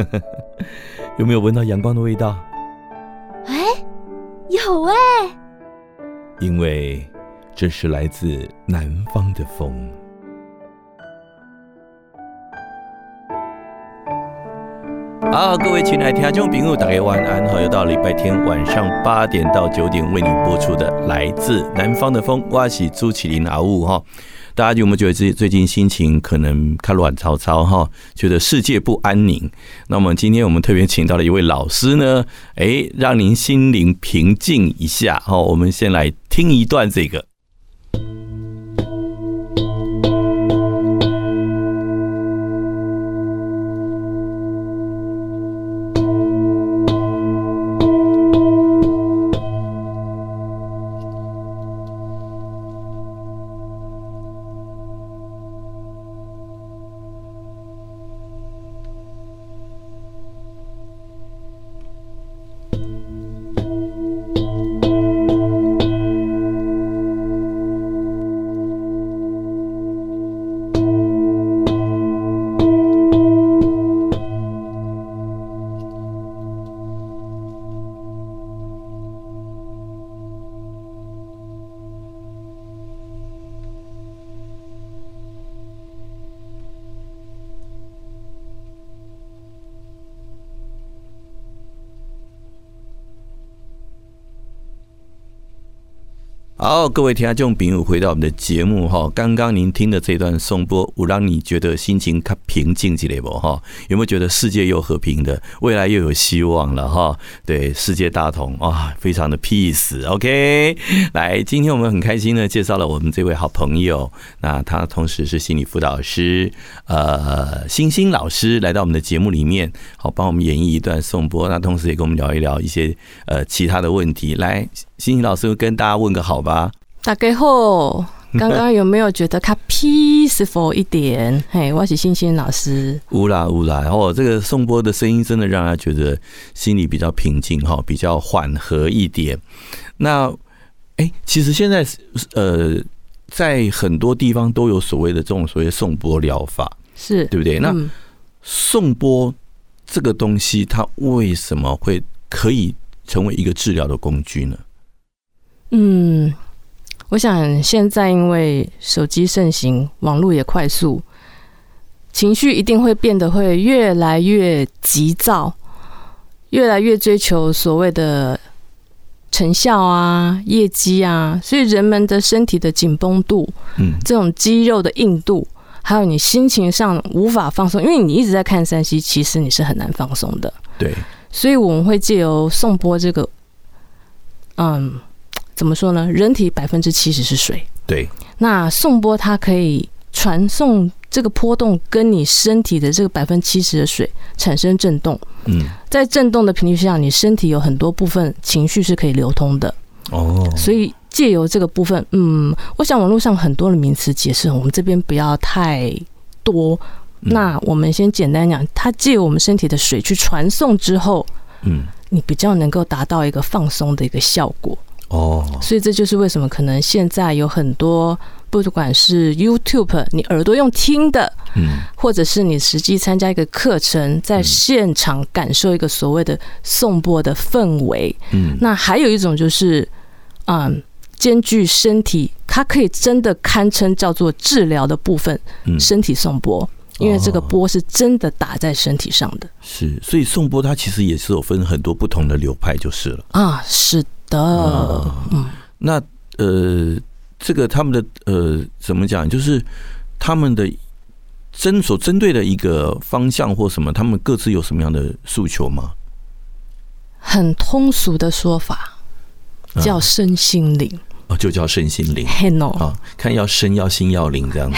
有没有闻到阳光的味道？哎，有哎。因为这是来自南方的风。好，各位亲爱的听众朋友，大家晚安。好，又到礼拜天晚上八点到九点为您播出的《来自南方的风》，我是朱启林阿雾哈。大家有没有觉得自己最近心情可能看乱糟糟哈？觉得世界不安宁？那么今天我们特别请到了一位老师呢，哎，让您心灵平静一下。好，我们先来听一段这个。各位听众朋友，回到我们的节目哈。刚刚您听的这段颂钵，我让你觉得心情更平静起来不哈？有没有觉得世界又和平的，未来又有希望了哈？对，世界大同啊，非常的 peace。OK，来，今天我们很开心的介绍了我们这位好朋友，那他同时是心理辅导师，呃，星星老师来到我们的节目里面，好，帮我们演绎一段颂钵，那同时也跟我们聊一聊一些呃其他的问题。来，星星老师跟大家问个好吧。大家好，刚刚有没有觉得他 peaceful 一点？嘿，我是欣欣老师。乌啦乌啦，哦，这个颂钵的声音真的让他觉得心里比较平静哈，比较缓和一点。那，哎、欸，其实现在呃，在很多地方都有所谓的这种所谓颂钵疗法，是对不对？那颂钵这个东西，它为什么会可以成为一个治疗的工具呢？嗯，我想现在因为手机盛行，网络也快速，情绪一定会变得会越来越急躁，越来越追求所谓的成效啊、业绩啊，所以人们的身体的紧绷度，嗯，这种肌肉的硬度，还有你心情上无法放松，因为你一直在看山西其实你是很难放松的。对，所以我们会借由颂钵这个，嗯。怎么说呢？人体百分之七十是水，对。那颂钵它可以传送这个波动，跟你身体的这个百分之七十的水产生震动。嗯，在震动的频率下，你身体有很多部分情绪是可以流通的。哦，所以借由这个部分，嗯，我想网络上很多的名词解释，我们这边不要太多。那我们先简单讲，它借由我们身体的水去传送之后，嗯，你比较能够达到一个放松的一个效果。哦，所以这就是为什么可能现在有很多，不管是 YouTube，你耳朵用听的，嗯，或者是你实际参加一个课程，在现场感受一个所谓的颂钵的氛围，嗯，那还有一种就是，嗯，兼具身体，它可以真的堪称叫做治疗的部分，嗯。身体颂钵，因为这个波是真的打在身体上的。是，所以颂钵它其实也是有分很多不同的流派就是了。啊，是。的，嗯，那呃，这个他们的呃，怎么讲？就是他们的针所针对的一个方向或什么，他们各自有什么样的诉求吗？很通俗的说法叫身心灵。嗯哦，就叫身心灵。啊，看要身要心要灵这样子。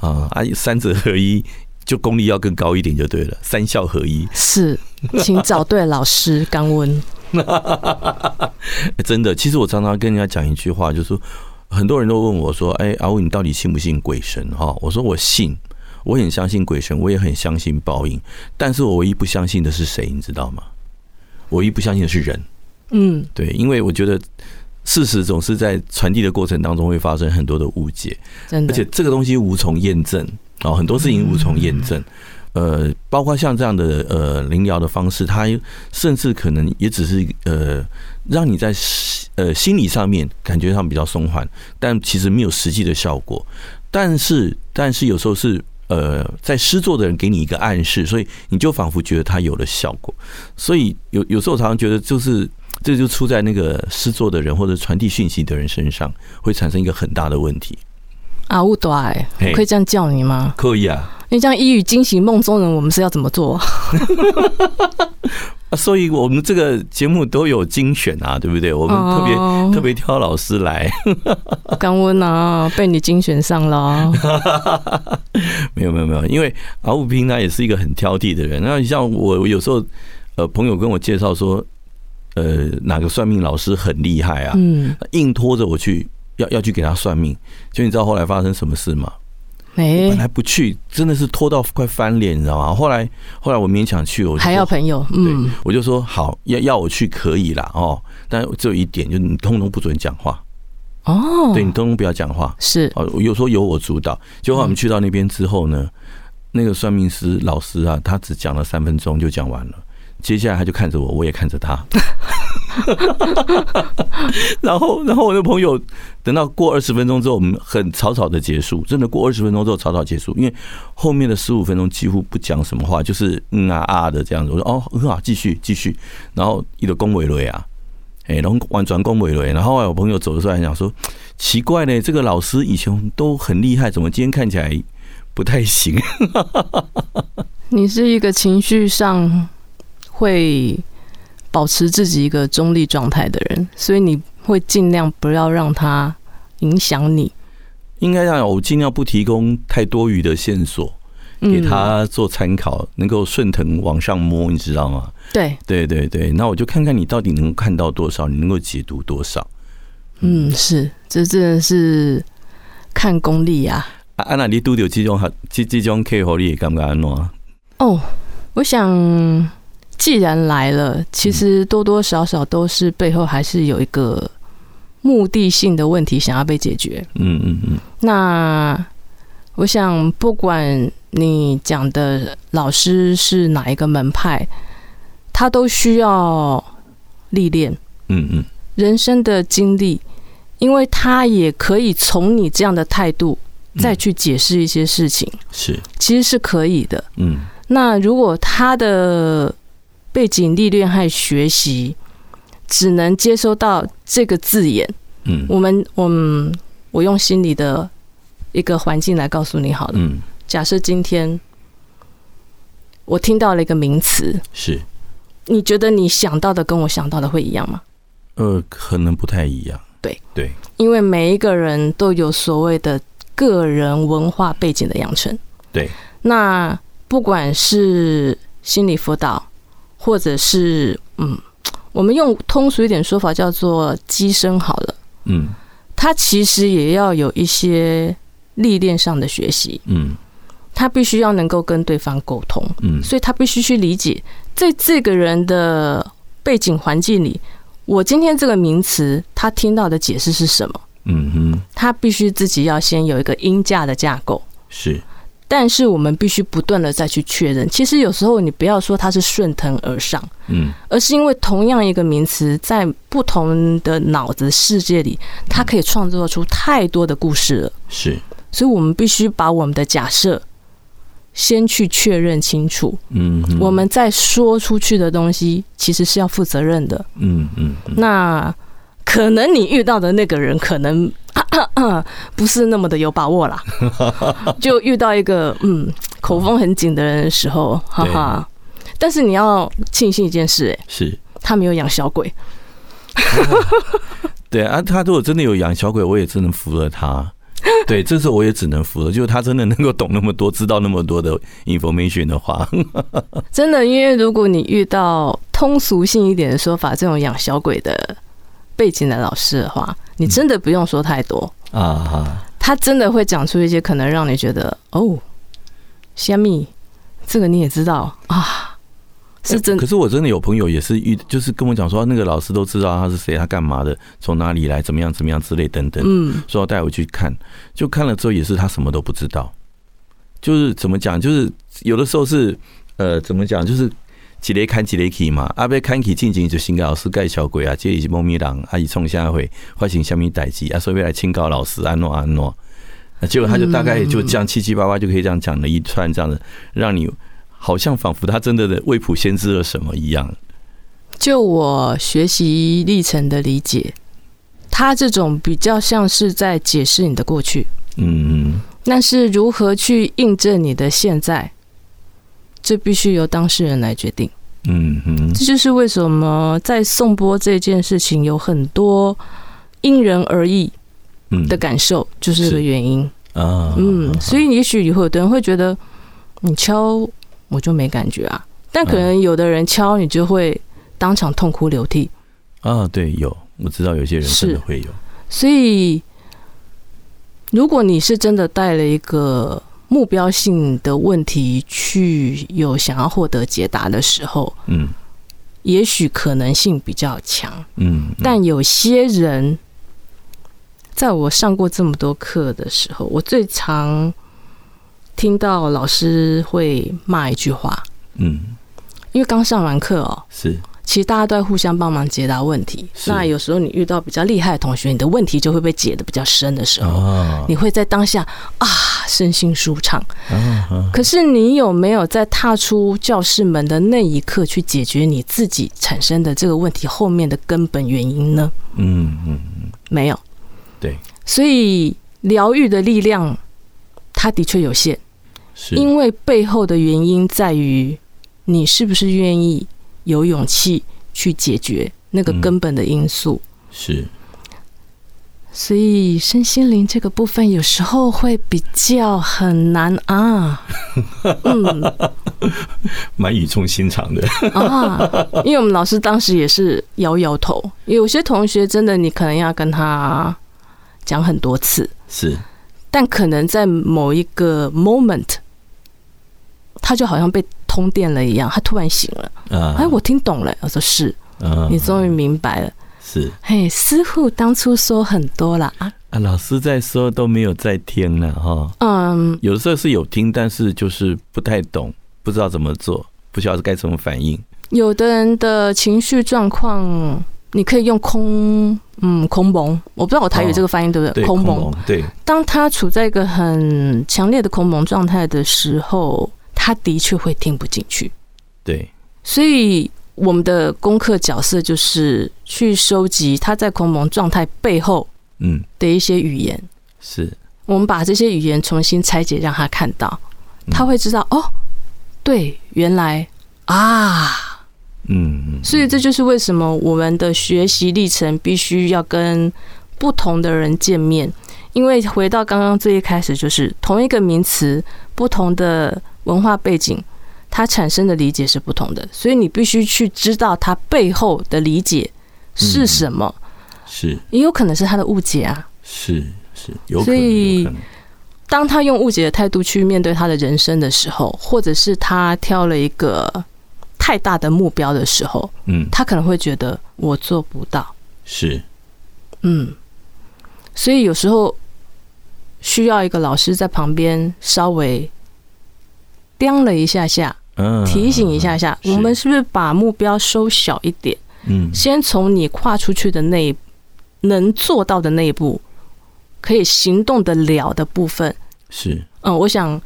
啊啊，三者合一，就功力要更高一点就对了。三效合一。是，请找对老师。刚温。真的，其实我常常跟人家讲一句话，就是说很多人都问我说：“哎，阿温，你到底信不信鬼神？”哈，我说我信，我很相信鬼神，我也很相信报应。但是我唯一不相信的是谁？你知道吗？唯一不相信的是人。嗯，对，因为我觉得。事实总是在传递的过程当中会发生很多的误解，而且这个东西无从验证啊，很多事情无从验证。呃，包括像这样的呃灵疗的方式，它甚至可能也只是呃让你在呃心理上面感觉上比较松缓，但其实没有实际的效果。但是，但是有时候是呃在施作的人给你一个暗示，所以你就仿佛觉得它有了效果。所以有有时候我常常觉得就是。这就出在那个施作的人或者传递讯息的人身上，会产生一个很大的问题。啊，乌多哎，可以这样叫你吗？可以啊。你这样一语惊醒梦中人，我们是要怎么做？啊，所以我们这个节目都有精选啊，对不对？我们特别、哦、特别挑老师来。刚温啊，被你精选上了。没有没有没有，因为阿武平他也是一个很挑剔的人。那像我，我有时候呃，朋友跟我介绍说。呃，哪个算命老师很厉害啊？嗯，硬拖着我去，要要去给他算命。就你知道后来发生什么事吗？没，本来不去，真的是拖到快翻脸，你知道吗？后来后来我勉强去，我还要朋友，嗯，对，我就说好，要要我去可以啦。哦，但只有一点，就你通通不准讲话哦，对，你通通不要讲话，是哦，有时候由我主导。结果我们去到那边之后呢，那个算命师老师啊，他只讲了三分钟就讲完了。接下来他就看着我，我也看着他，然后，然后我的朋友等到过二十分钟之后，我们很草草的结束，真的过二十分钟之后草草结束，因为后面的十五分钟几乎不讲什么话，就是嗯啊啊的这样子。我说哦很好，继续继续，然后一个恭维雷啊，哎，然后完全恭维雷，然后我朋友走的时候还想说，奇怪呢，这个老师以前都很厉害，怎么今天看起来不太行？你是一个情绪上。会保持自己一个中立状态的人，所以你会尽量不要让他影响你。应该让我尽量不提供太多余的线索给他做参考，能够顺藤往上摸，你知道吗？对，对对对，那我就看看你到底能看到多少，你能够解读多少。嗯，是，这真的是看功力呀。啊，啊，那你拄到这种这这种客户，你感觉安怎？哦，我想。既然来了，其实多多少少都是背后还是有一个目的性的问题想要被解决。嗯嗯嗯。那我想，不管你讲的老师是哪一个门派，他都需要历练。嗯嗯。人生的经历，因为他也可以从你这样的态度再去解释一些事情。是，其实是可以的。嗯。那如果他的背景历练和学习，只能接收到这个字眼。嗯，我们，我们，我用心理的一个环境来告诉你好了。嗯，假设今天我听到了一个名词，是，你觉得你想到的跟我想到的会一样吗？呃，可能不太一样。对对，因为每一个人都有所谓的个人文化背景的养成。对，那不管是心理辅导。或者是嗯，我们用通俗一点说法叫做机身好了。嗯，他其实也要有一些历练上的学习。嗯，他必须要能够跟对方沟通。嗯，所以他必须去理解，在这个人的背景环境里，我今天这个名词他听到的解释是什么？嗯哼，他必须自己要先有一个音架的架构。是。但是我们必须不断的再去确认。其实有时候你不要说它是顺藤而上，嗯，而是因为同样一个名词，在不同的脑子世界里，它可以创作出太多的故事了。是，所以我们必须把我们的假设先去确认清楚。嗯，我们再说出去的东西，其实是要负责任的。嗯嗯。那可能你遇到的那个人可能不是那么的有把握啦，就遇到一个嗯口风很紧的人的时候，哈哈。但是你要庆幸一件事，哎，是他没有养小鬼。对啊，他如果真的有养小鬼，我也只能服了他。对，这时候我也只能服了。就是他真的能够懂那么多，知道那么多的 information 的话，真的，因为如果你遇到通俗性一点的说法，这种养小鬼的背景的老师的话，你真的不用说太多啊，他真的会讲出一些可能让你觉得哦，虾米，这个你也知道啊。是真，可是我真的有朋友也是遇，就是跟我讲说，那个老师都知道他是谁，他干嘛的，从哪里来，怎么样，怎么样之类等等。嗯，说要带我去看，就看了之后也是他什么都不知道。就是怎么讲，就是有的时候是呃，怎么讲，就是几雷看几雷起嘛。阿贝看起静静就新个老师盖小鬼啊，这里是猫咪狼，阿姨冲下回发行虾米代志啊，所以来请教老师安诺安诺。结果他就大概就这样七七八八就可以这样讲了一串这样的，让你。好像仿佛他真的的未卜先知了什么一样。就我学习历程的理解，他这种比较像是在解释你的过去，嗯，但是如何去印证你的现在，这必须由当事人来决定。嗯嗯，这就是为什么在颂钵这件事情有很多因人而异的感受，就是这个原因啊。嗯，所以也许以后有的人会觉得你敲。我就没感觉啊，但可能有的人敲你就会当场痛哭流涕啊。对，有我知道有些人真的会有。所以，如果你是真的带了一个目标性的问题去有想要获得解答的时候，嗯，也许可能性比较强，嗯。但有些人，在我上过这么多课的时候，我最常。听到老师会骂一句话，嗯，因为刚上完课哦，是，其实大家都在互相帮忙解答问题。那有时候你遇到比较厉害的同学，你的问题就会被解得比较深的时候，你会在当下啊，身心舒畅。可是你有没有在踏出教室门的那一刻去解决你自己产生的这个问题后面的根本原因呢？嗯嗯嗯，没有。对，所以疗愈的力量，它的确有限。因为背后的原因在于，你是不是愿意有勇气去解决那个根本的因素？是，所以身心灵这个部分有时候会比较很难啊。嗯，蛮语重心长的啊。因为我们老师当时也是摇摇头，有些同学真的你可能要跟他讲很多次，是，但可能在某一个 moment。他就好像被通电了一样，他突然醒了。啊，哎，我听懂了。我说是，你终于明白了。是，嘿，师傅当初说很多了啊。啊，老师在说都没有在听了哈。嗯，有的时候是有听，但是就是不太懂，不知道怎么做，不晓得该怎么反应。有的人的情绪状况，你可以用空，嗯，空蒙。我不知道我台语这个发音对不对？空蒙。对。当他处在一个很强烈的空蒙状态的时候。他的确会听不进去，对，所以我们的功课角色就是去收集他在空蒙状态背后，嗯。的一些语言，是。我们把这些语言重新拆解，让他看到，他会知道哦，对，原来啊，嗯，所以这就是为什么我们的学习历程必须要跟不同的人见面，因为回到刚刚最一开始，就是同一个名词，不同的。文化背景，它产生的理解是不同的，所以你必须去知道它背后的理解是什么。嗯、是，也有可能是他的误解啊。是是，有可能。所以，当他用误解的态度去面对他的人生的时候，或者是他挑了一个太大的目标的时候，嗯，他可能会觉得我做不到。是，嗯，所以有时候需要一个老师在旁边稍微。掂了一下下，提醒一下下，我们是不是把目标收小一点？嗯，先从你跨出去的那一能做到的那一步，可以行动得了的部分是。嗯，我想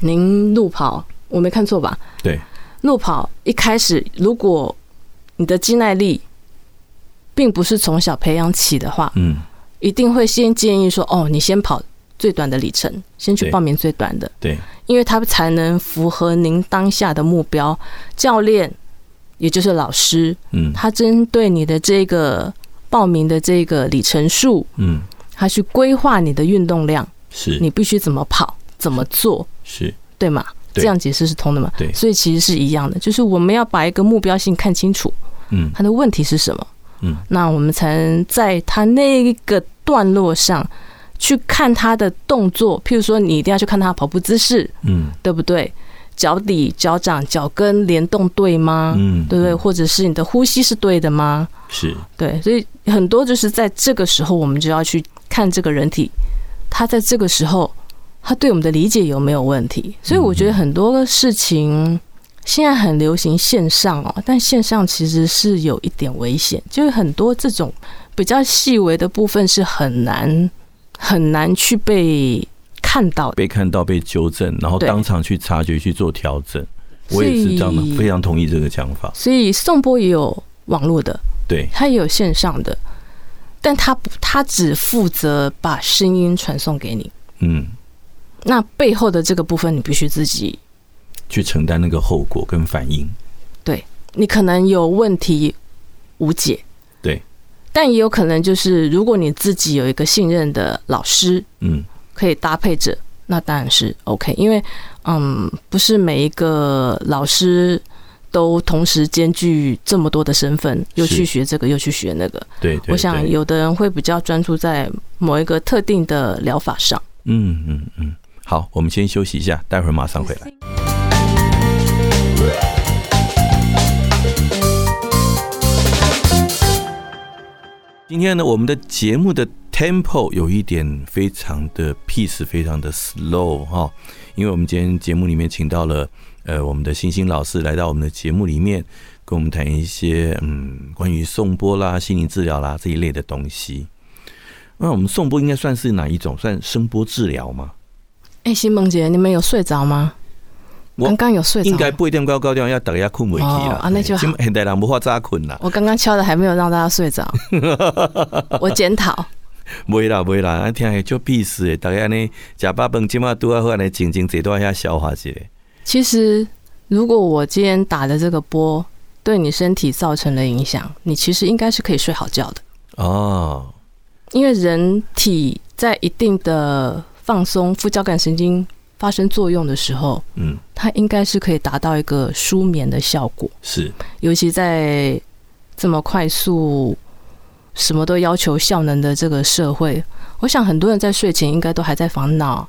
您路跑，我没看错吧？对，路跑一开始，如果你的肌耐力并不是从小培养起的话，嗯，一定会先建议说，哦，你先跑最短的里程，先去报名最短的，对，因为它才能符合您当下的目标。教练，也就是老师，嗯，他针对你的这个报名的这个里程数，嗯，他去规划你的运动量，是。你必须怎么跑，怎么做，是。对吗？这样解释是通的嘛？对，所以其实是一样的，就是我们要把一个目标性看清楚，嗯，他的问题是什么，嗯，那我们才能在他那个段落上去看他的动作，譬如说，你一定要去看他跑步姿势，嗯，对不对？脚底、脚掌、脚跟联动对吗？嗯，对不对？或者是你的呼吸是对的吗？是对，所以很多就是在这个时候，我们就要去看这个人体，他在这个时候。他对我们的理解有没有问题？所以我觉得很多的事情现在很流行线上哦，但线上其实是有一点危险，就是很多这种比较细微的部分是很难很难去被看到、被看到、被纠正，然后当场去察觉去做调整。我也是这样的，非常同意这个讲法。所以宋波也有网络的，对，他也有线上的，但他不，他只负责把声音传送给你。嗯。那背后的这个部分，你必须自己去承担那个后果跟反应。对，你可能有问题无解，对，但也有可能就是，如果你自己有一个信任的老师，嗯，可以搭配着，那当然是 OK。因为，嗯，不是每一个老师都同时兼具这么多的身份，又去学这个，又去学那个。对，我想有的人会比较专注在某一个特定的疗法上。嗯嗯嗯。好，我们先休息一下，待会儿马上回来。今天呢，我们的节目的 tempo 有一点非常的 peace，非常的 slow 哈，因为我们今天节目里面请到了呃我们的星星老师来到我们的节目里面，跟我们谈一些嗯关于颂钵啦、心理治疗啦这一类的东西。那我们颂钵应该算是哪一种？算声波治疗吗？哎，新梦姐，你们有睡着吗？我刚刚有睡着，应该不一定高高调，要等一下困回去了。啊，那就好。现代人无法早困啦。我刚刚敲的还没有让大家睡着，我检讨。不会啦，不会啦，啊，听下就屁事诶。大家呢，吃饱饭，今晚都要回来静静坐多下消化一下。其实，如果我今天打的这个波对你身体造成了影响，你其实应该是可以睡好觉的哦。因为人体在一定的放松副交感神经发生作用的时候，嗯，它应该是可以达到一个舒眠的效果。是，尤其在这么快速、什么都要求效能的这个社会，我想很多人在睡前应该都还在烦恼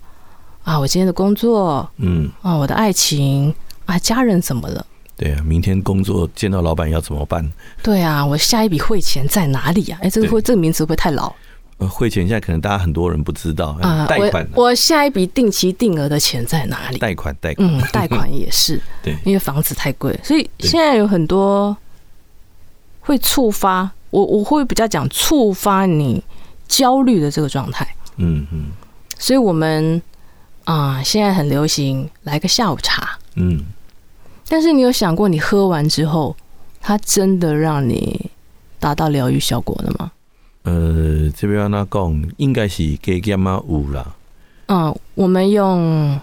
啊，我今天的工作，嗯，啊，我的爱情啊，家人怎么了？对啊，明天工作见到老板要怎么办？对啊，我下一笔汇钱在哪里啊？哎，这个会这个名词会不会太老？呃，汇钱现在可能大家很多人不知道啊。贷款，我我下一笔定期定额的钱在哪里？贷款，贷款，嗯，贷款也是。对，因为房子太贵，所以现在有很多会触发我，我会比较讲触发你焦虑的这个状态。嗯嗯。所以我们啊，现在很流行来个下午茶。嗯。但是你有想过，你喝完之后，它真的让你达到疗愈效果了吗？呃，这边要那讲，应该是加减啊有啦。嗯，我们用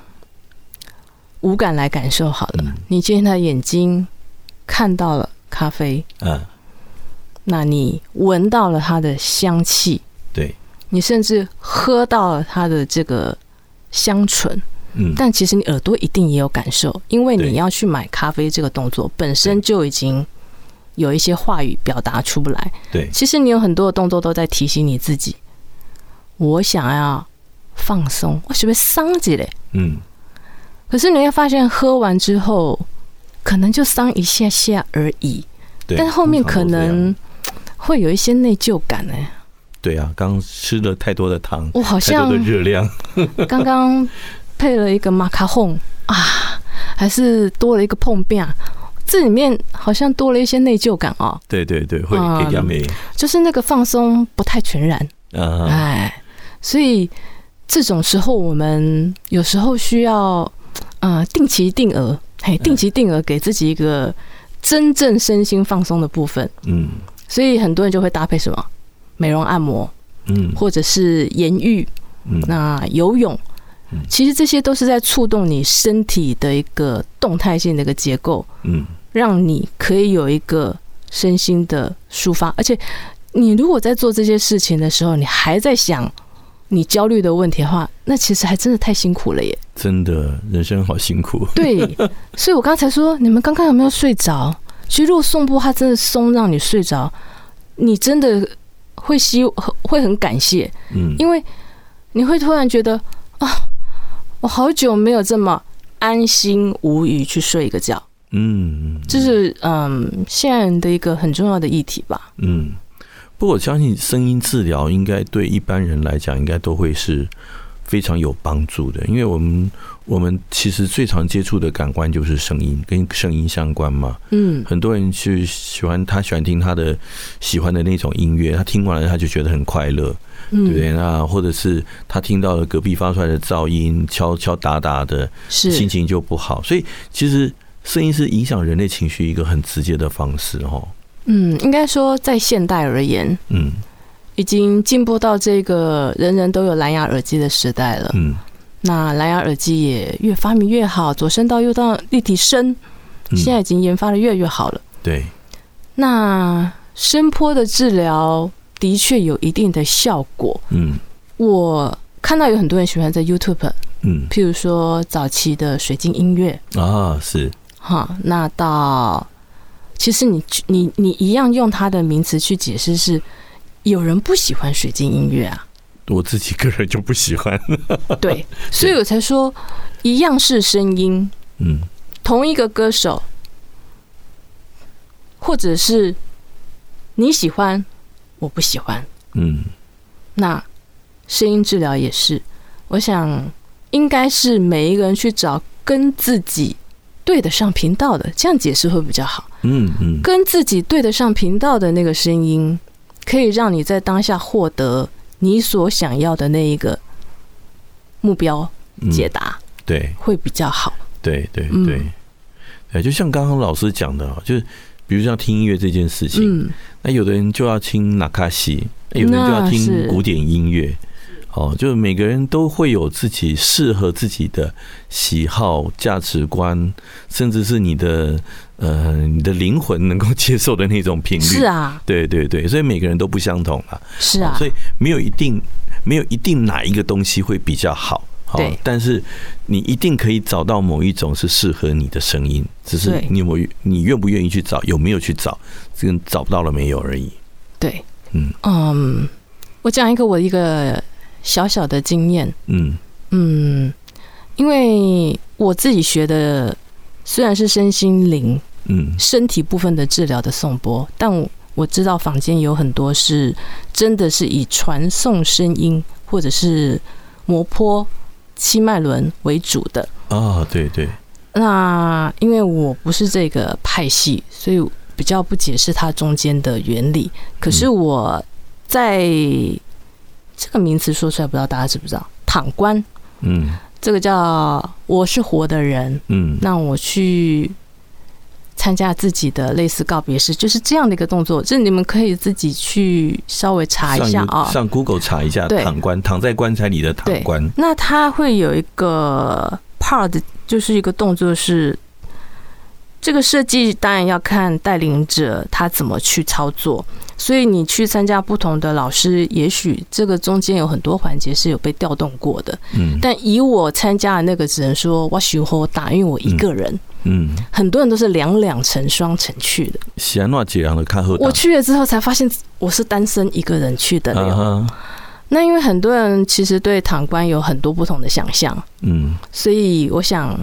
五感来感受好了。嗯、你今天的眼睛看到了咖啡，嗯，那你闻到了它的香气，对，你甚至喝到了它的这个香醇，嗯，但其实你耳朵一定也有感受，因为你要去买咖啡这个动作本身就已经有一些话语表达出不来。对，其实你有很多的动作都在提醒你自己，我想要放松，我是不是伤着嘞？嗯。可是你会发现，喝完之后可能就伤一下下而已，对，但是后面可能会有一些内疚感呢。对啊，刚吃了太多的糖，我好像热量，刚刚配了一个马卡龙啊，还是多了一个碰饼，这里面好像多了一些内疚感哦。对对对，会给压力，就是那个放松不太全然。啊，哎，所以这种时候我们有时候需要。呃，定期定额，嘿，定期定额给自己一个真正身心放松的部分。嗯，所以很多人就会搭配什么？美容按摩，嗯，或者是盐浴，嗯，那游泳，其实这些都是在触动你身体的一个动态性的一个结构，嗯，让你可以有一个身心的抒发。而且，你如果在做这些事情的时候，你还在想你焦虑的问题的话，那其实还真的太辛苦了耶！真的，人生好辛苦。对，所以我刚才说，你们刚刚有没有睡着？其实，如果颂钵它真的松让你睡着，你真的会希会很感谢，嗯，因为你会突然觉得啊，我好久没有这么安心无语去睡一个觉，嗯，这是嗯现在人的一个很重要的议题吧，嗯，不过我相信声音治疗应该对一般人来讲，应该都会是非常有帮助的，因为我们。我们其实最常接触的感官就是声音，跟声音相关嘛。嗯，很多人去喜欢他喜欢听他的喜欢的那种音乐，他听完了他就觉得很快乐，对不对？那或者是他听到了隔壁发出来的噪音，敲敲打打的，心情就不好。所以其实声音是影响人类情绪一个很直接的方式，哦。嗯，应该说在现代而言，嗯，已经进步到这个人人都有蓝牙耳机的时代了。嗯。那蓝牙耳机也越发明越好，左声道、右到立体声，现在已经研发的越来越好了。对，那声波的治疗的确有一定的效果。嗯，我看到有很多人喜欢在 YouTube，嗯，譬如说早期的水晶音乐啊，是哈，那到其实你你你一样用他的名词去解释，是有人不喜欢水晶音乐啊。我自己个人就不喜欢，对，所以我才说一样是声音，嗯，同一个歌手，或者是你喜欢，我不喜欢，嗯，那声音治疗也是，我想应该是每一个人去找跟自己对得上频道的，这样解释会比较好，嗯嗯，跟自己对得上频道的那个声音，可以让你在当下获得。你所想要的那一个目标解答，对，会比较好。对对对，对，就像刚刚老师讲的，就是比如像听音乐这件事情，那有的人就要听纳卡西，有的人就要听古典音乐。哦，就是每个人都会有自己适合自己的喜好、价值观，甚至是你的呃，你的灵魂能够接受的那种频率。是啊，对对对，所以每个人都不相同啊。是啊，所以没有一定没有一定哪一个东西会比较好。对，但是你一定可以找到某一种是适合你的声音，只是你我你愿不愿意去找，有没有去找，这个找不到了没有而已。对，嗯嗯，我讲一个我一个。小小的经验，嗯嗯，因为我自己学的虽然是身心灵，嗯，身体部分的治疗的颂钵，但我我知道坊间有很多是真的是以传送声音或者是摩坡七脉轮为主的啊，对对。那因为我不是这个派系，所以比较不解释它中间的原理。可是我在。这个名词说出来，不知道大家知不知道？躺棺，嗯，这个叫我是活的人，嗯，那我去参加自己的类似告别式，就是这样的一个动作。这你们可以自己去稍微查一下啊，上 Google 查一下躺棺，躺在棺材里的躺棺。那它会有一个 part，就是一个动作是。这个设计当然要看带领者他怎么去操作，所以你去参加不同的老师，也许这个中间有很多环节是有被调动过的。嗯，但以我参加的那个，只能说我喜欢打，因为我一个人。嗯，很多人都是两两成双成去的。喜安诺杰的看后，我去了之后才发现我是单身一个人去的。那因为很多人其实对躺官有很多不同的想象。嗯，所以我想。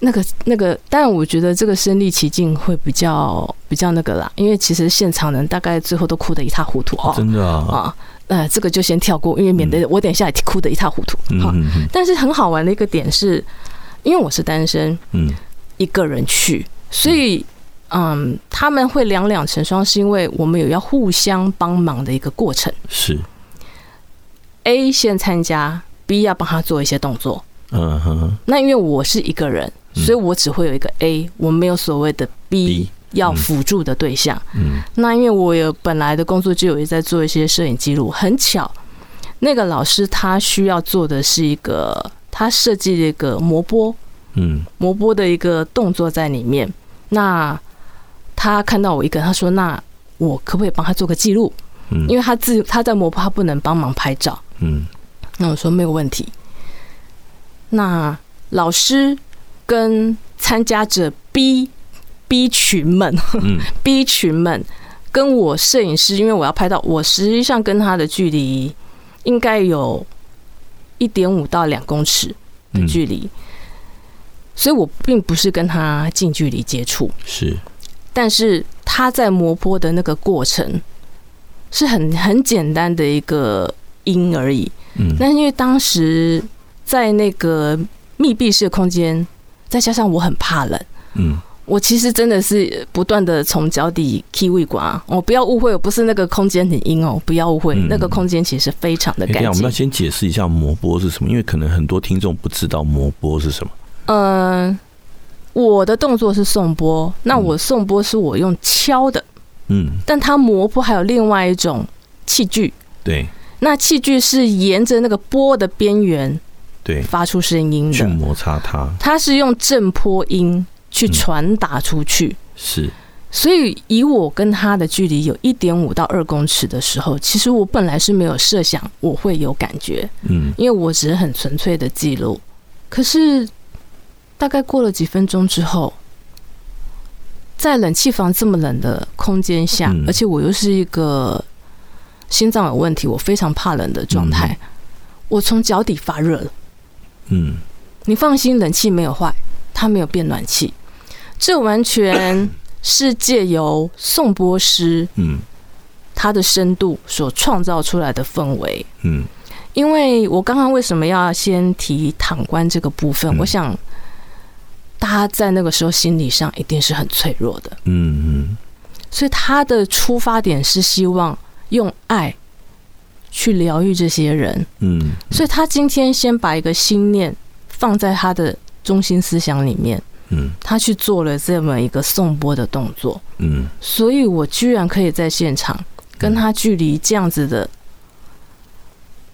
那个那个，但我觉得这个身临其境会比较比较那个啦，因为其实现场人大概最后都哭得一塌糊涂哦，真的啊啊，呃，这个就先跳过，因为免得我等一下也哭得一塌糊涂。好，但是很好玩的一个点是，因为我是单身，嗯，一个人去，所以嗯，他们会两两成双，是因为我们有要互相帮忙的一个过程。是 A 先参加，B 要帮他做一些动作。嗯哼，那因为我是一个人。所以我只会有一个 A，我没有所谓的 B, 要辅助的对象。嗯，那因为我有本来的工作就有在做一些摄影记录，很巧，那个老师他需要做的是一个，他设计了一个磨波，嗯，磨波的一个动作在里面。那他看到我一个，他说：“那我可不可以帮他做个记录？”嗯，因为他自他在磨波，他不能帮忙拍照。嗯，那我说没有问题。那老师跟参加者 B B 群们，B 群们跟我摄影师，因为我要拍到，我实际上跟他的距离应该有一点五到两公尺的距离，所以我并不是跟他近距离接触，是，但是他在磨坡的那个过程是很很简单的一个音而已，嗯，那是因为当时在那个密闭式空间，再加上我很怕冷，嗯。我其实真的是不断的从脚底踢胃管啊！哦，不要误会，我不是那个空间很阴哦，不要误会，那个空间其实非常的干净。我们要先解释一下磨波是什么，因为可能很多听众不知道磨波是什么。嗯，我的动作是送波，那我送波是我用敲的，嗯，但它磨波还有另外一种器具，对，那器具是沿着那个波的边缘，对，发出声音的，去摩擦它，它是用震波音。去传达出去、嗯、是，所以以我跟他的距离有一点五到二公尺的时候，其实我本来是没有设想我会有感觉，嗯，因为我只是很纯粹的记录。可是大概过了几分钟之后，在冷气房这么冷的空间下，而且我又是一个心脏有问题，我非常怕冷的状态，我从脚底发热了。嗯，你放心，冷气没有坏，它没有变暖气。这完全是借由颂钵师，嗯，他的深度所创造出来的氛围，嗯，因为我刚刚为什么要先提躺观这个部分？我想，大家在那个时候心理上一定是很脆弱的，嗯嗯，所以他的出发点是希望用爱去疗愈这些人，嗯，所以他今天先把一个心念放在他的中心思想里面。嗯，他去做了这么一个送波的动作，嗯，所以我居然可以在现场跟他距离这样子的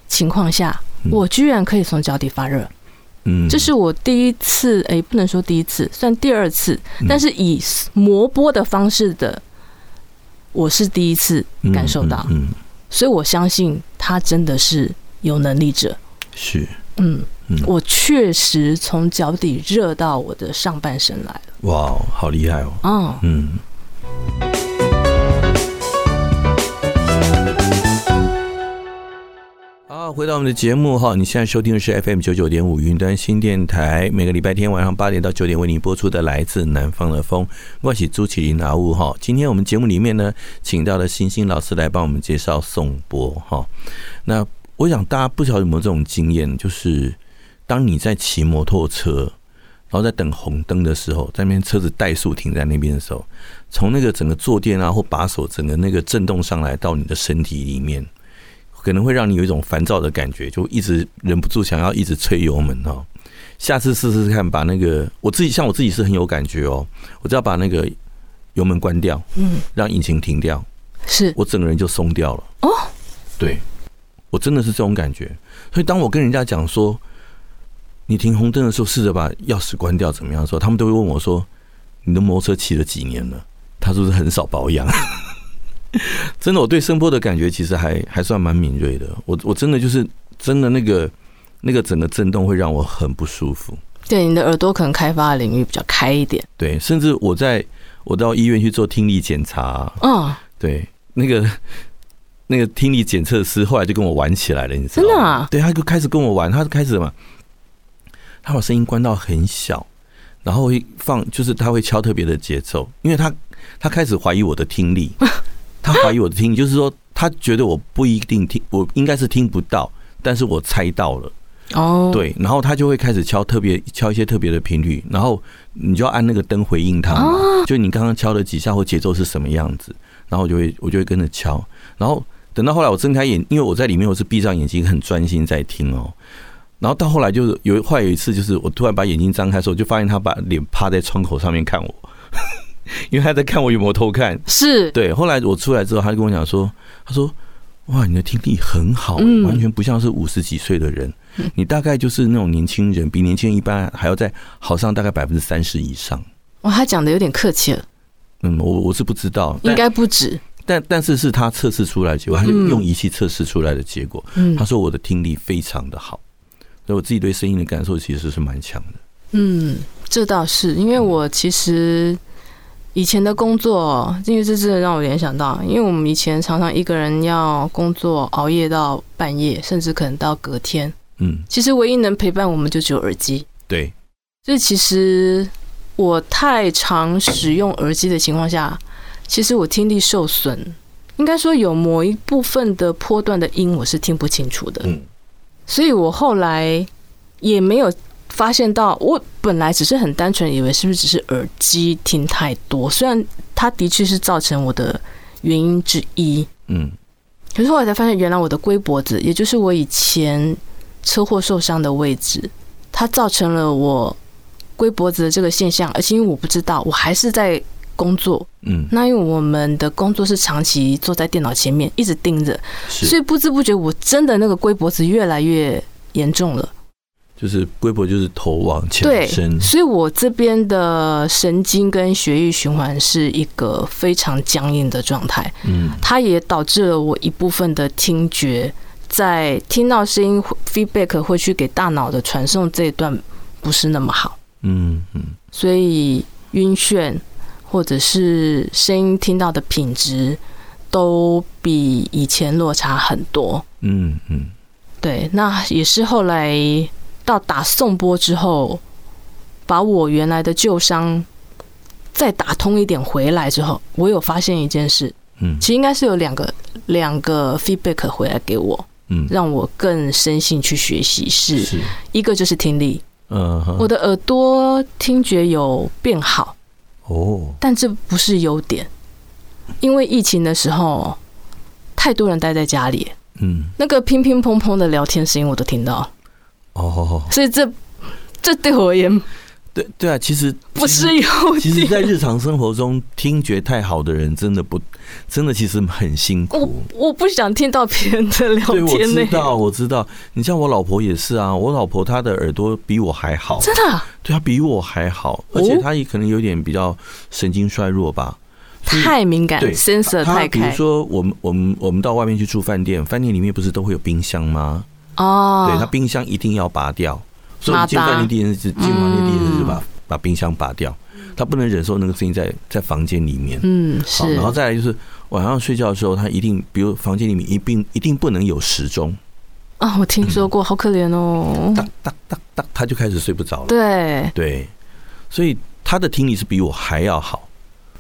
情况下，我居然可以从脚底发热，嗯，这是我第一次，哎，不能说第一次，算第二次，但是以磨波的方式的，我是第一次感受到，嗯，所以我相信他真的是有能力者，是，嗯。我确实从脚底热到我的上半身来了。哇，好厉害哦！哦，嗯。回到我们的节目哈，你现在收听的是 FM 九九点五云端新电台，每个礼拜天晚上八点到九点为您播出的来自南方的风。我是朱启麟阿乌哈，今天我们节目里面呢，请到了星星老师来帮我们介绍颂钵哈。那我想大家不晓得有没有这种经验，就是。当你在骑摩托车，然后在等红灯的时候，在那边车子怠速停在那边的时候，从那个整个坐垫啊或把手，整个那个震动上来到你的身体里面，可能会让你有一种烦躁的感觉，就一直忍不住想要一直吹油门哦。下次试试看，把那个我自己像我自己是很有感觉哦，我只要把那个油门关掉，嗯，让引擎停掉，是我整个人就松掉了哦。对，我真的是这种感觉。所以当我跟人家讲说，你停红灯的时候，试着把钥匙关掉，怎么样？的时候他们都会问我说：“你的摩托车骑了几年了？”他说是很少保养。真的，我对声波的感觉其实还还算蛮敏锐的。我我真的就是真的那个那个整个震动会让我很不舒服。对，你的耳朵可能开发的领域比较开一点。对，甚至我在我到医院去做听力检查，嗯，对，那个那个听力检测师后来就跟我玩起来了，你知道吗？真的啊？对，他就开始跟我玩，他就开始嘛。他把声音关到很小，然后会放，就是他会敲特别的节奏，因为他他开始怀疑我的听力，他怀疑我的听力，就是说他觉得我不一定听，我应该是听不到，但是我猜到了，哦，对，然后他就会开始敲特别敲一些特别的频率，然后你就要按那个灯回应他嘛，就你刚刚敲了几下或节奏是什么样子，然后我就会我就会跟着敲，然后等到后来我睁开眼，因为我在里面我是闭上眼睛很专心在听哦。然后到后来就是有，后来有一次就是我突然把眼睛张开的时候，就发现他把脸趴在窗口上面看我，因为他在看我有没有偷看。是对，后来我出来之后，他就跟我讲说：“他说，哇，你的听力很好，嗯完全不像是五十几岁的人，你大概就是那种年轻人，比年轻人一般还要再好上大概百分之三十以上。”哇，他讲的有点客气了，嗯，我我是不知道，应该不止。但但是是他测试出来的结果，他就用仪器测试出来的结果。嗯他说我的听力非常的好，所以我自己对声音的感受其实是蛮强的。嗯，这倒是，因为我其实以前的工作，因为这真的让我联想到，因为我们以前常常一个人要工作熬夜到半夜，甚至可能到隔天。嗯，其实唯一能陪伴我们就只有耳机。对，所以其实我太常使用耳机的情况下，其实我听力受损，应该说有某一部分的波段的音我是听不清楚的。嗯，所以我后来也没有发现到，我本来只是很单纯以为是不是只是耳机听太多，虽然它的确是造成我的原因之一。嗯，可是后来才发现，原来我的龟脖子，也就是我以前车祸受伤的位置，它造成了我龟脖子的这个现象，而且因为我不知道，我还是在工作。嗯，那因为我们的工作是长期坐在电脑前面，一直盯着，所以不知不觉我真的那个龟脖子越来越严重了。就是龟脖就是头往前对伸，，所以我这边的神经跟血液循环是一个非常僵硬的状态。嗯，它也导致了我一部分的听觉，在听到声音 feedback 会去给大脑的传送这一段不是那么好，嗯嗯。所以晕眩或者是声音听到的品质都比以前落差很多。嗯嗯，对，那也是后来到打颂钵之后，把我原来的旧伤再打通一点回来之后，我有发现一件事，嗯。其实应该是有两个两个 feedback 回来给我，嗯，让我更深信去学习。是。是，一个就是听力，嗯哼，我的耳朵听觉有变好，哦，但这不是优点，因为疫情的时候太多人待在家里，嗯，那个乒乒乓乓的聊天声音我都听到，哦，所以这这对我而言对对啊，其实不是有其实，在。日常生活中，听觉太好的人真的不，真的其实很辛苦。我我不想听到别人的聊对，我天呢、知道，我知道。你像我老婆也是啊，我老婆她的耳朵比我还好，真的啊对她比我还好，而且她也可能有点比较神经衰弱吧。太敏感对，sensor 她太开比如说，我们我们我们到外面去住饭店，饭店里面不是都会有冰箱吗？哦。对，它冰箱一定要拔掉。所以我们进马达饭店第一件事，进房间第一件事就把嗯把冰箱拔掉。他不能忍受那个声音在在房间里面。嗯好，是，然后再来就是晚上睡觉的时候，他一定，比如房间里面一定一定不能有时钟，啊，我听说过，好可怜哦。哒哒哒哒，他就开始睡不着了。对，对，所以他的听力是比我还要好。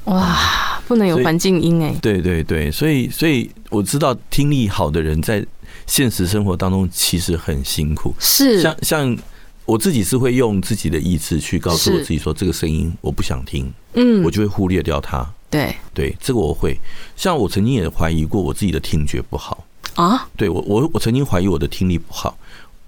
哇，不能有环境音哎。对对对，所以所以我知道听力好的人在现实生活当中其实很辛苦。是，像像我自己是会用自己的意志去告诉我自己说，这个声音我不想听，嗯我，就会忽略掉它。对对，这个我会。像我曾经也怀疑过我自己的听觉不好。啊，对我，我我曾经怀疑我的听力不好。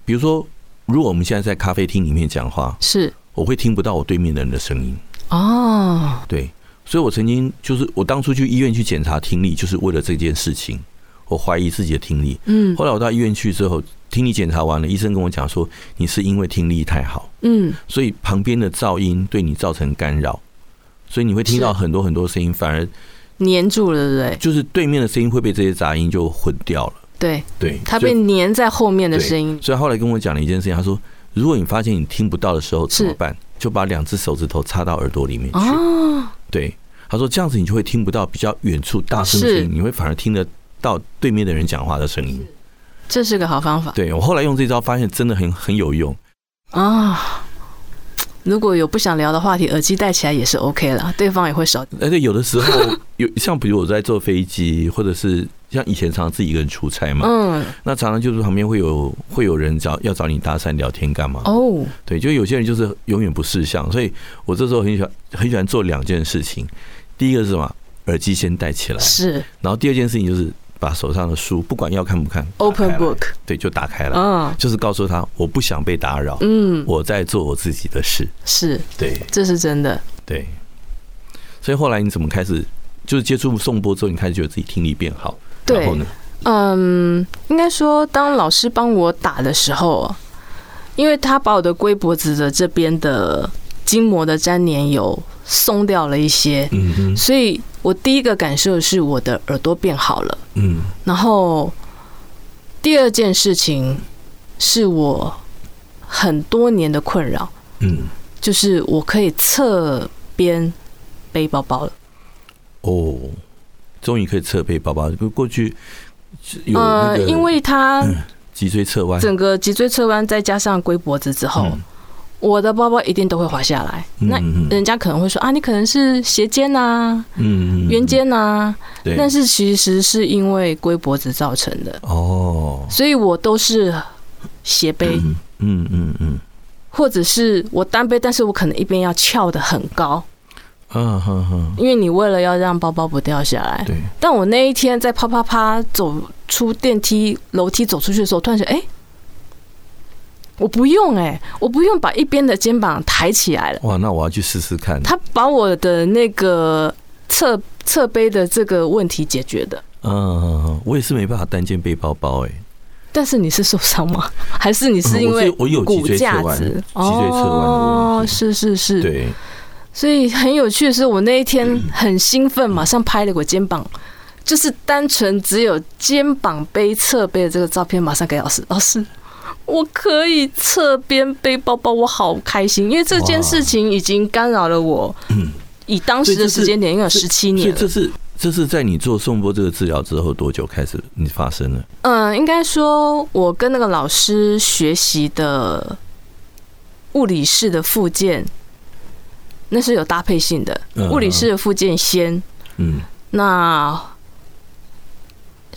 比如说，如果我们现在在咖啡厅里面讲话，是我会听不到我对面的人的声音。哦，对，所以我曾经就是我当初去医院去检查听力，就是为了这件事情。我怀疑自己的听力。嗯后来我到医院去之后，听力检查完了，医生跟我讲说，你是因为听力太好，嗯，所以旁边的噪音对你造成干扰，所以你会听到很多很多声音，反而粘住了，对不对？就是对面的声音会被这些杂音就混掉了。对，对，它被粘在后面的声音。所以后来跟我讲了一件事情，他说：“如果你发现你听不到的时候怎么办？就把两只手指头插到耳朵里面去。哦，对，他说这样子你就会听不到比较远处大声的声音，你会反而听得到对面的人讲话的声音。这是个好方法对我后来用这招发现真的很很有用。啊。如果有不想聊的话题，耳机戴起来也是 OK 了，对方也会少。而且有的时候 有像比如我在坐飞机，或者是像以前常常自己一个人出差嘛，嗯，那常常就是旁边会有会有人找要找你搭讪聊天干嘛？哦，对，就有些人就是永远不识相，所以我这时候很喜欢很喜欢做两件事情。第一个是什么？耳机先戴起来，是然后第二件事情就是把手上的书，不管要看不看 open book，对，就打开了，嗯就是告诉他我不想被打扰，嗯，我在做我自己的事。是，对这是真的。对，所以后来你怎么开始就是接触颂钵之后，你开始觉得自己听力变好？对，然后呢？嗯，应该说，当老师帮我打的时候，因为他把我的龟脖子的这边的筋膜的粘连有松掉了一些，所以我第一个感受是我的耳朵变好了，嗯，然后第二件事情是我很多年的困扰，嗯，就是我可以侧边背包包了，哦，终于可以侧背包包，过去。呃，因为他脊椎侧弯，整个脊椎侧弯，再加上龟脖子之后，我的包包一定都会滑下来。那人家可能会说啊，你可能是斜肩呐，嗯，圆肩呐，对。但是其实是因为龟脖子造成的哦，所以我都是斜背，嗯嗯嗯，或者是我单背，但是我可能一边要翘得很高。嗯哼哼，因为你为了要让包包不掉下来，对。但我那一天在啪啪啪走出电梯楼梯走出去的时候，突然想，哎，我不用哎，我不用把一边的肩膀抬起来了。哇，那我要去试试看。他把我的那个侧侧背的这个问题解决的。嗯，我也是没办法单肩背包包哎。但是你是受伤吗？还是你是因为我有脊椎侧弯？脊椎侧弯哦，是是是，对。所以很有趣的是，我那一天很兴奋，马上拍了个肩膀，就是单纯只有肩膀背侧背的这个照片，马上给老师。老师，我可以侧边背包包，我好开心，因为这件事情已经干扰了我。以当时的时间点，应该有十七年了。这是这是在你做颂钵这个治疗之后多久开始你发生了？嗯，应该说，我跟那个老师学习的物理式的附件。那是有搭配性的，物理式的附件先，嗯，那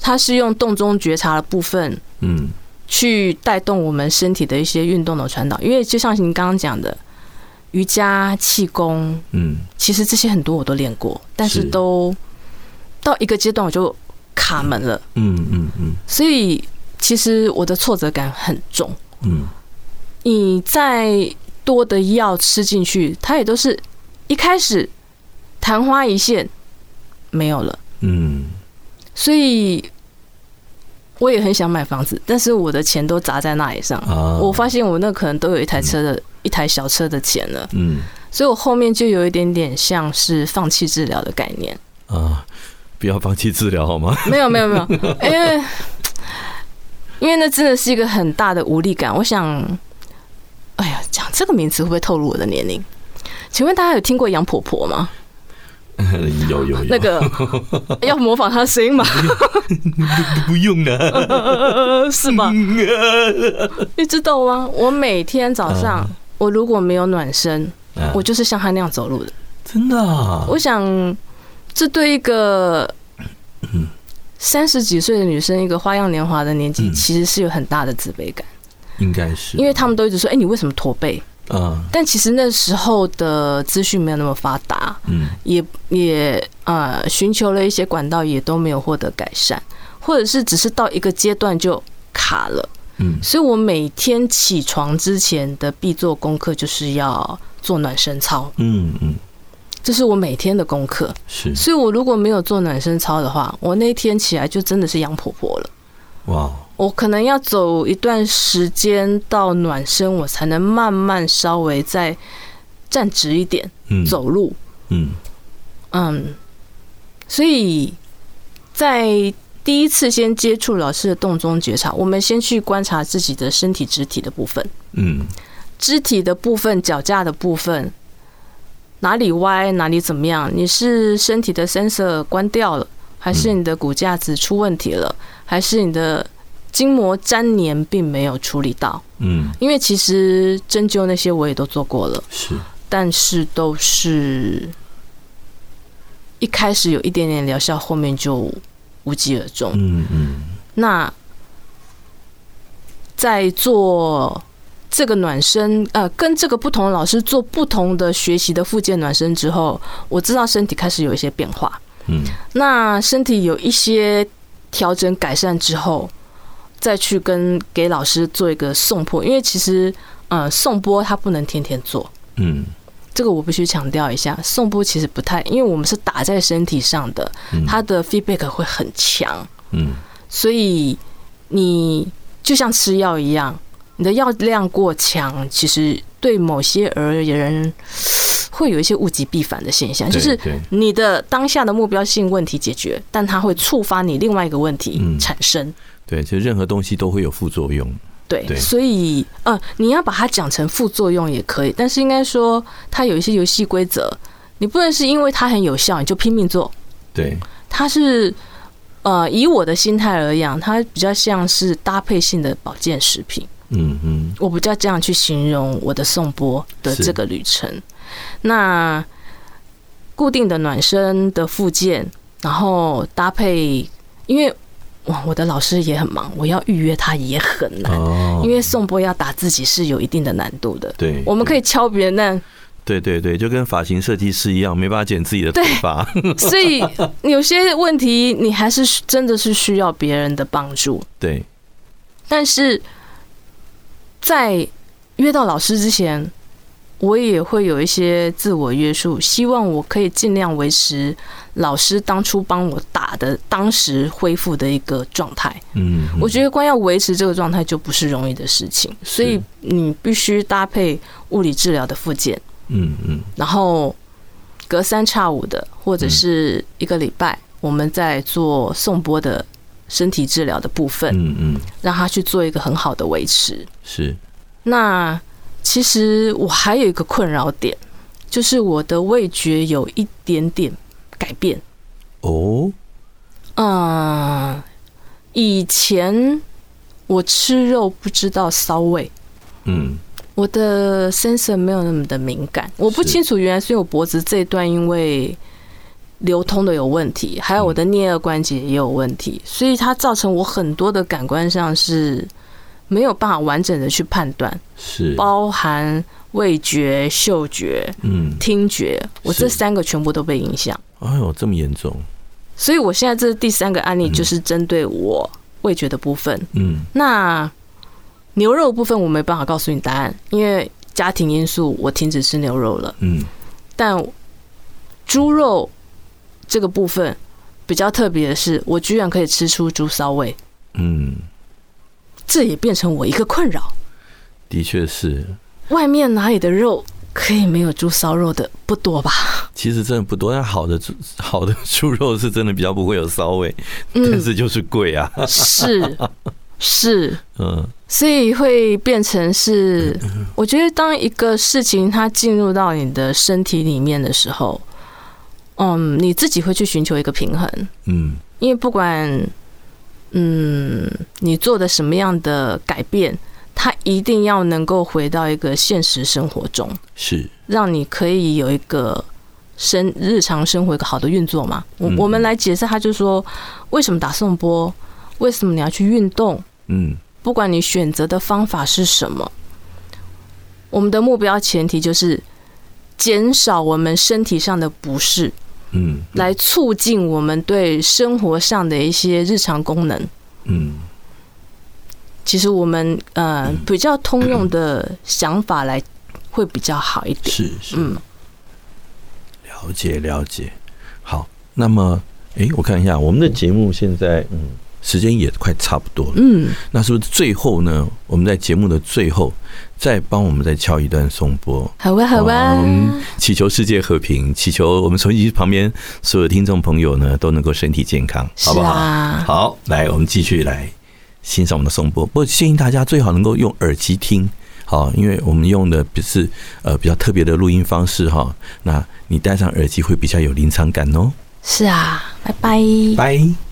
他是用动中觉察的部分，嗯，去带动我们身体的一些运动的传导。因为就像您刚刚讲的，瑜伽、气功，嗯，其实这些很多我都练过，但是都到一个阶段我就卡门了，嗯嗯嗯，所以其实我的挫折感很重，嗯，你再。多的药吃进去，它也都是一开始昙花一现没有了，嗯，所以我也很想买房子，但是我的钱都砸在那里上，我发现我那可能都有一台车的一台小车的钱了，嗯，所以我后面就有一点点像是放弃治疗的概念啊，不要放弃治疗好吗？没有没有没有，因为因为那真的是一个很大的无力感，我想。哎呀，讲这个名词会不会透露我的年龄？请问大家有听过杨婆婆吗？有有有。那个 要模仿他的声音吗？不用了，是吧？你知道吗？我每天早上，我如果没有暖身，我就是像他那样走路的。真的啊？我想，这对一个三十几岁的女生，一个花样年华的年纪，其实是有很大的自卑感。应该是，因为他们都一直说：“哎，你为什么驼背？”嗯，但其实那时候的资讯没有那么发达，嗯，也也呃，寻求了一些管道，也都没有获得改善，或者是只是到一个阶段就卡了，嗯，所以我每天起床之前的必做功课就是要做暖身操，嗯嗯，这是我每天的功课，是，所以我如果没有做暖身操的话，我那天起来就真的是杨婆婆了，哇。我可能要走一段时间到暖身，我才能慢慢稍微再站直一点，走路。嗯嗯，所以在第一次先接触老师的动中觉察，我们先去观察自己的身体肢体的部分。嗯，肢体的部分，脚架的部分，哪里歪，哪里怎么样？你是身体的 sensor 关掉了，还是你的骨架子出问题了，还是你的？筋膜粘连并没有处理到，嗯，因为其实针灸那些我也都做过了，是，但是都是一开始有一点点疗效，后面就无疾而终，嗯嗯。那在做这个暖身，呃，跟这个不同的老师做不同的学习的附件暖身之后，我知道身体开始有一些变化，嗯，那身体有一些调整改善之后。再去跟给老师做一个颂钵，因为其实，呃，颂钵它不能天天做，嗯，这个我必须强调一下，颂钵其实不太，因为我们是打在身体上的，它的 feedback 会很强。嗯，所以你就像吃药一样，你的药量过强，其实对某些而言会有一些物极必反的现象，就是你的当下的目标性问题解决，但它会触发你另外一个问题产生。对，就任何东西都会有副作用。对，所以呃，你要把它讲成副作用也可以，但是应该说它有一些游戏规则，你不能是因为它很有效你就拼命做。对，它是。呃，以我的心态而言，它比较像是搭配性的保健食品。嗯嗯，我比较这样去形容我的颂钵的这个旅程。那固定的暖身的附件，然后搭配，因为哇，我的老师也很忙，我要预约他也很难。哦，因为宋波要打自己是有一定的难度的。对，我们可以敲别人，但对对对，就跟发型设计师一样，没办法剪自己的头发。所以有些问题，你还是真的是需要别人的帮助。对，但是在约到老师之前，我也会有一些自我约束，希望我可以尽量维持老师当初帮我打的当时恢复的一个状态。嗯，我觉得光要维持这个状态就不是容易的事情，所以你必须搭配物理治疗的附件。嗯嗯，然后隔三差五的，或者是一个礼拜，我们在做颂钵的身体治疗的部分，嗯嗯，让他去做一个很好的维持。是。那其实我还有一个困扰点，就是我的味觉有一点点改变。哦。嗯，以前我吃肉不知道骚味。嗯。我的 sensor 没有那么的敏感，我不清楚原来是我脖子这一段因为流通的有问题，还有我的颞颌关节也有问题，所以它造成我很多的感官上是没有办法完整的去判断，是包含味觉、嗅觉、嗯、听觉，我这三个全部都被影响。哎呦，这么严重！所以我现在这第三个案例就是针对我味觉的部分。嗯，那。牛肉部分我没办法告诉你答案，因为家庭因素，我停止吃牛肉了。嗯，但猪肉这个部分比较特别的是，我居然可以吃出猪骚味。嗯，这也变成我一个困扰。的确是，外面哪里的肉可以没有猪骚肉的不多吧？其实真的不多，但好的猪 好的猪肉是真的比较不会有骚味，但是就是贵啊。是。是，嗯，所以会变成是，我觉得当一个事情它进入到你的身体里面的时候，嗯，你自己会去寻求一个平衡，嗯，因为不管，嗯，你做的什么样的改变，它一定要能够回到一个现实生活中，是，让你可以有一个生日常生活一个好的运作嘛。我我们来解释，他就说为什么打颂钵。为什么你要去运动？嗯，不管你选择的方法是什么，我们的目标前提就是减少我们身体上的不适，嗯，来促进我们对生活上的一些日常功能，嗯。其实我们呃比较通用的想法来会比较好一点，是是，嗯，了解了解。好，那么哎，我看一下我们的节目现在，嗯。时间也快差不多了，嗯，那是不是最后呢？我们在节目的最后再帮我们再敲一段颂钵，好啊，好啊，我们祈求世界和平，祈求我们收音机旁边所有听众朋友呢都能够身体健康，好不好？好，来，我们继续来欣赏我们的颂钵。不过建议大家最好能够用耳机听，好，因为我们用的不是呃比较特别的录音方式哈。那你戴上耳机会比较有临场感哦。是啊，拜拜，拜。